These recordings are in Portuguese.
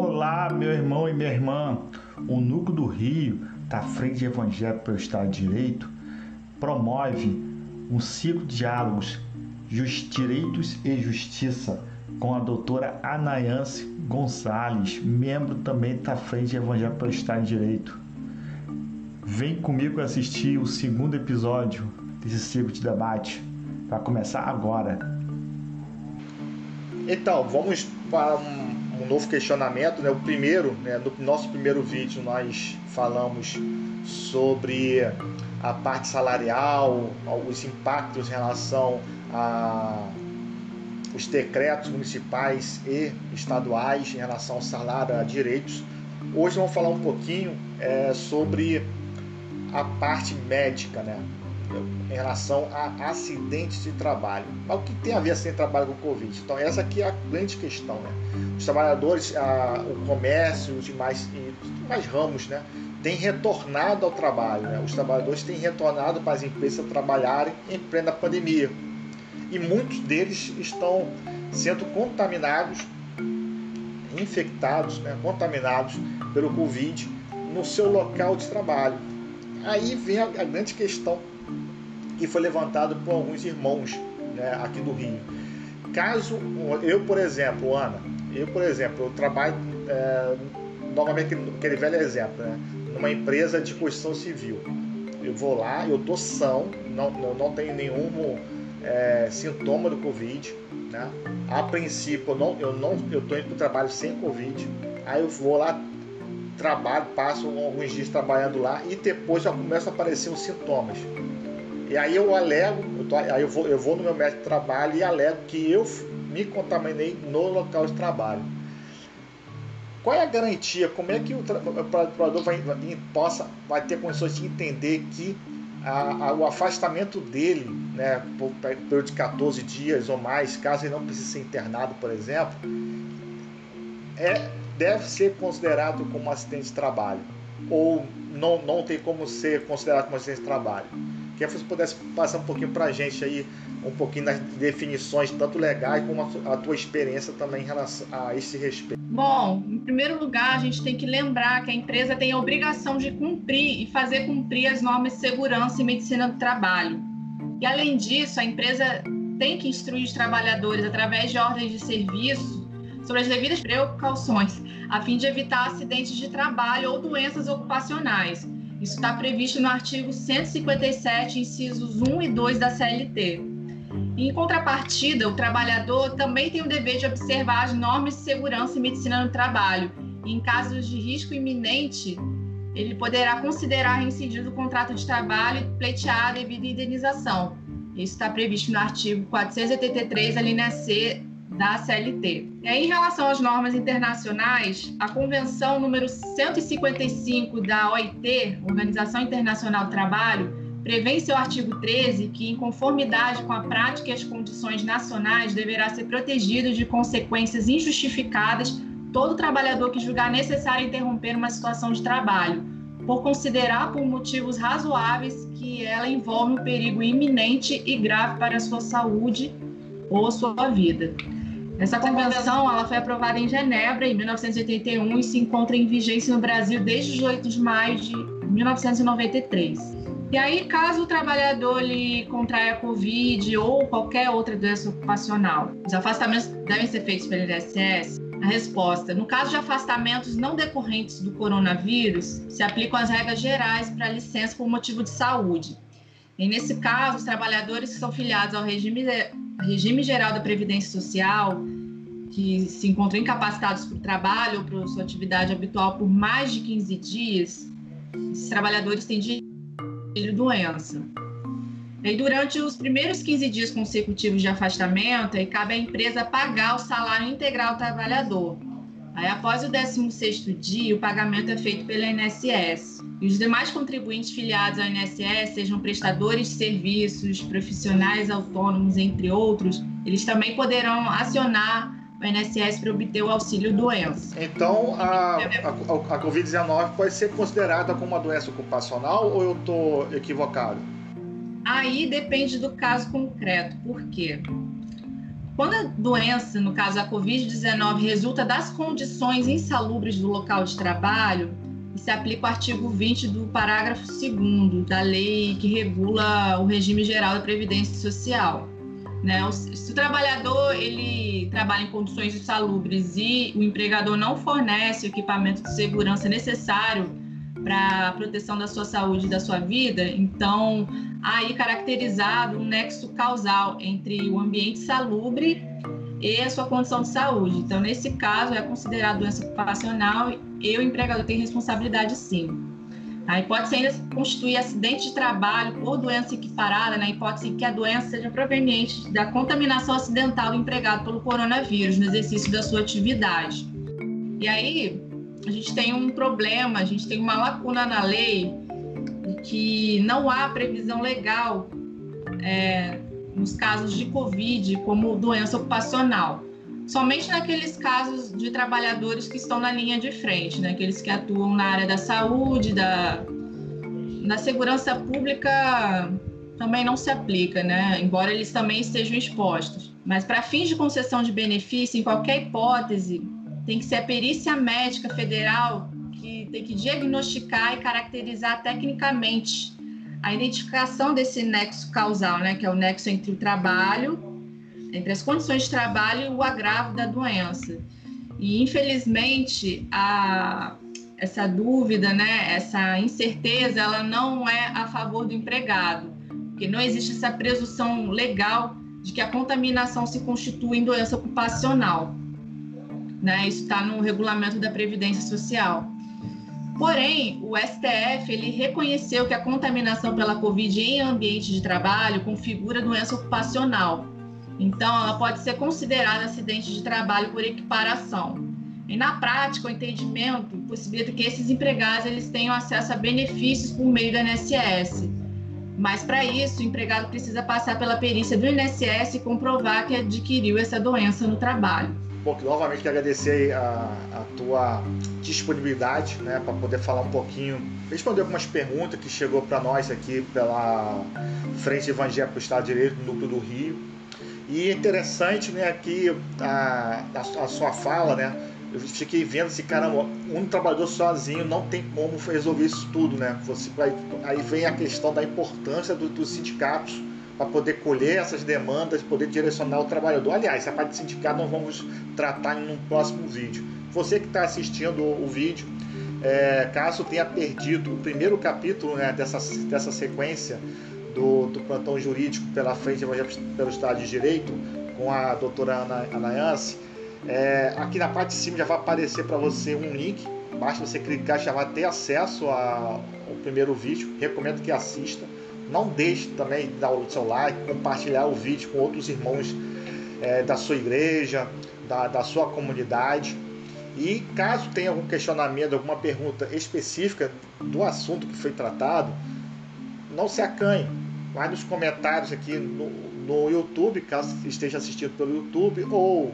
Olá, meu irmão e minha irmã. O Núcleo do Rio, da Frente Evangélica pelo Estado de Direito, promove um ciclo de diálogos Direitos e Justiça com a doutora Anayance Gonçalves, membro também da Frente Evangélica pelo Estado de Direito. Vem comigo assistir o segundo episódio desse ciclo de debate. Vai começar agora. Então, vamos para um novo questionamento. Né? O primeiro, né, no nosso primeiro vídeo, nós falamos sobre a parte salarial, os impactos em relação a os decretos municipais e estaduais em relação ao salário, a direitos. Hoje vamos falar um pouquinho é, sobre a parte médica, né? Em relação a acidentes de trabalho. Mas o que tem a ver acidente de trabalho com o Covid? Então, essa aqui é a grande questão. Né? Os trabalhadores, a, o comércio os demais, e os demais ramos, né, têm retornado ao trabalho. Né? Os trabalhadores têm retornado para as empresas trabalharem em plena pandemia. E muitos deles estão sendo contaminados, infectados, né, contaminados pelo Covid no seu local de trabalho. Aí vem a, a grande questão que foi levantado por alguns irmãos né, aqui do Rio. Caso eu, por exemplo, Ana, eu, por exemplo, eu trabalho, é, novamente aquele velho exemplo, né, numa empresa de construção civil. Eu vou lá, eu tô são, não, não, tenho nenhum é, sintoma do Covid. Né? A princípio, eu não, eu não, eu tô indo para o trabalho sem Covid. Aí eu vou lá, trabalho, passo alguns dias trabalhando lá e depois já começam a aparecer os sintomas. E aí eu alego, eu tô, aí eu vou, eu vou no meu médico de trabalho e alego que eu me contaminei no local de trabalho. Qual é a garantia? Como é que o, trabalhador vai, vai, possa, vai ter condições de entender que a, a, o afastamento dele, né, por período de 14 dias ou mais, caso ele não precise ser internado, por exemplo, é, deve ser considerado como acidente de trabalho? Ou não, não tem como ser considerado como acidente de trabalho? Que você pudesse passar um pouquinho para a gente aí, um pouquinho das definições, tanto legais como a, tua experiência também em relação a esse respeito. Bom, em primeiro lugar, a gente tem que lembrar que a empresa tem a obrigação de cumprir e fazer cumprir as normas de segurança e medicina do trabalho. E além disso, a empresa tem que instruir os trabalhadores através de ordens de serviço sobre as devidas precauções, a fim de evitar acidentes de trabalho ou doenças ocupacionais isso está previsto no artigo 157, incisos 1 e 2 da CLT. Em contrapartida, o trabalhador também tem o dever de observar as normas de segurança e medicina no trabalho. E, em casos de risco iminente, ele poderá considerar reincidido o contrato de trabalho e pleitear a devida indenização. Isso está previsto no artigo 483, a linha C da CLT. Aí, em relação às normas internacionais, a Convenção número 155 da OIT, Organização Internacional do Trabalho, prevê em seu artigo 13 que, em conformidade com a prática e as condições nacionais, deverá ser protegido de consequências injustificadas todo trabalhador que julgar necessário interromper uma situação de trabalho, por considerar por motivos razoáveis que ela envolve um perigo iminente e grave para a sua saúde ou sua vida. Essa convenção ela foi aprovada em Genebra em 1981 e se encontra em vigência no Brasil desde 18 de maio de 1993. E aí, caso o trabalhador lhe contraia Covid ou qualquer outra doença ocupacional, os afastamentos devem ser feitos pelo INSS? A resposta: no caso de afastamentos não decorrentes do coronavírus, se aplicam as regras gerais para licença por motivo de saúde. E nesse caso, os trabalhadores que são filiados ao regime regime geral da Previdência Social, que se encontram incapacitados para o trabalho ou para sua atividade habitual por mais de 15 dias, esses trabalhadores têm direito doença. E durante os primeiros 15 dias consecutivos de afastamento, cabe à empresa pagar o salário integral do trabalhador. Aí, após o 16º dia, o pagamento é feito pela INSS. E os demais contribuintes filiados ao INSS, sejam prestadores de serviços, profissionais autônomos, entre outros, eles também poderão acionar o INSS para obter o auxílio doença. Então, a, a, a Covid-19 pode ser considerada como uma doença ocupacional ou eu estou equivocado? Aí depende do caso concreto. Por quê? Quando a doença, no caso a Covid-19, resulta das condições insalubres do local de trabalho, se aplica o artigo 20 do parágrafo 2 da lei que regula o regime geral da Previdência Social. Né? Se o trabalhador ele trabalha em condições insalubres e o empregador não fornece o equipamento de segurança necessário para a proteção da sua saúde e da sua vida, então aí caracterizado um nexo causal entre o ambiente salubre e a sua condição de saúde. Então, nesse caso, é considerado doença ocupacional e o empregador tem responsabilidade sim. A hipótese ainda constitui acidente de trabalho por doença equiparada, na hipótese que a doença seja proveniente da contaminação acidental do empregado pelo coronavírus no exercício da sua atividade. E aí, a gente tem um problema, a gente tem uma lacuna na lei que não há previsão legal é, nos casos de Covid como doença ocupacional. Somente naqueles casos de trabalhadores que estão na linha de frente, né? aqueles que atuam na área da saúde, da, na segurança pública também não se aplica, né? embora eles também estejam expostos. Mas para fins de concessão de benefício, em qualquer hipótese, tem que ser a perícia médica federal que tem que diagnosticar e caracterizar tecnicamente a identificação desse nexo causal, né, que é o nexo entre o trabalho, entre as condições de trabalho e o agravo da doença. E infelizmente a essa dúvida, né, essa incerteza, ela não é a favor do empregado, porque não existe essa presunção legal de que a contaminação se constitui em doença ocupacional. Né? Isso está no regulamento da Previdência Social. Porém, o STF ele reconheceu que a contaminação pela Covid em ambiente de trabalho configura doença ocupacional. Então, ela pode ser considerada acidente de trabalho por equiparação. E na prática, o entendimento possibilita que esses empregados eles tenham acesso a benefícios por meio do INSS. Mas para isso, o empregado precisa passar pela perícia do INSS e comprovar que adquiriu essa doença no trabalho. Bom, novamente quero agradecer a, a tua disponibilidade, né, para poder falar um pouquinho, responder algumas perguntas que chegou para nós aqui pela Frente Evangélica do Estado de Direito, núcleo do Rio. E é interessante, né, aqui a, a, a sua fala, né, eu fiquei vendo assim, caramba, um trabalhador sozinho não tem como resolver isso tudo, né? Você, aí vem a questão da importância do, dos sindicatos para poder colher essas demandas, poder direcionar o trabalhador. Aliás, essa parte de sindicato nós vamos tratar em um próximo vídeo. Você que está assistindo o, o vídeo, é, caso tenha perdido o primeiro capítulo né, dessa, dessa sequência do, do plantão jurídico pela frente pelo Estado de Direito, com a doutora Ana, Ana Yance, é, aqui na parte de cima já vai aparecer para você um link. Basta você clicar, já vai ter acesso ao primeiro vídeo. Recomendo que assista. Não deixe também de dar o seu like, compartilhar o vídeo com outros irmãos é, da sua igreja, da, da sua comunidade. E caso tenha algum questionamento, alguma pergunta específica do assunto que foi tratado, não se acanhe. Vai nos comentários aqui no, no YouTube, caso esteja assistindo pelo YouTube, ou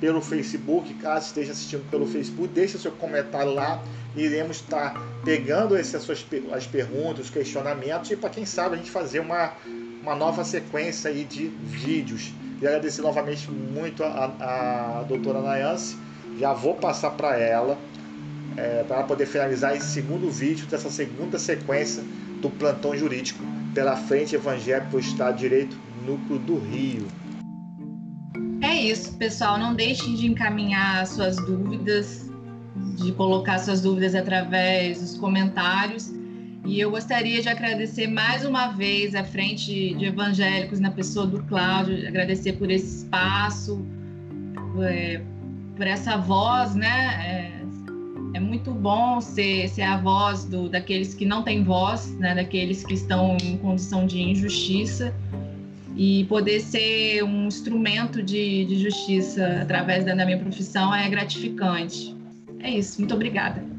pelo Facebook, caso esteja assistindo pelo Facebook, deixe seu comentário lá. Iremos estar pegando essas suas, as perguntas, os questionamentos e para quem sabe a gente fazer uma, uma nova sequência aí de vídeos. E agradecer novamente muito a, a doutora Nayance. Já vou passar para ela, é, para poder finalizar esse segundo vídeo dessa segunda sequência do plantão jurídico pela Frente Evangélica do Estado de Direito, Núcleo do Rio. É isso, pessoal. Não deixem de encaminhar suas dúvidas, de colocar suas dúvidas através dos comentários. E eu gostaria de agradecer mais uma vez à Frente de Evangélicos, na pessoa do Cláudio, agradecer por esse espaço, é, por essa voz, né? É, é, muito bom ser, ser a voz do, daqueles que não têm voz, né? daqueles que estão em condição de injustiça e poder ser um instrumento de, de justiça através da, da minha profissão é gratificante. É isso, muito obrigada.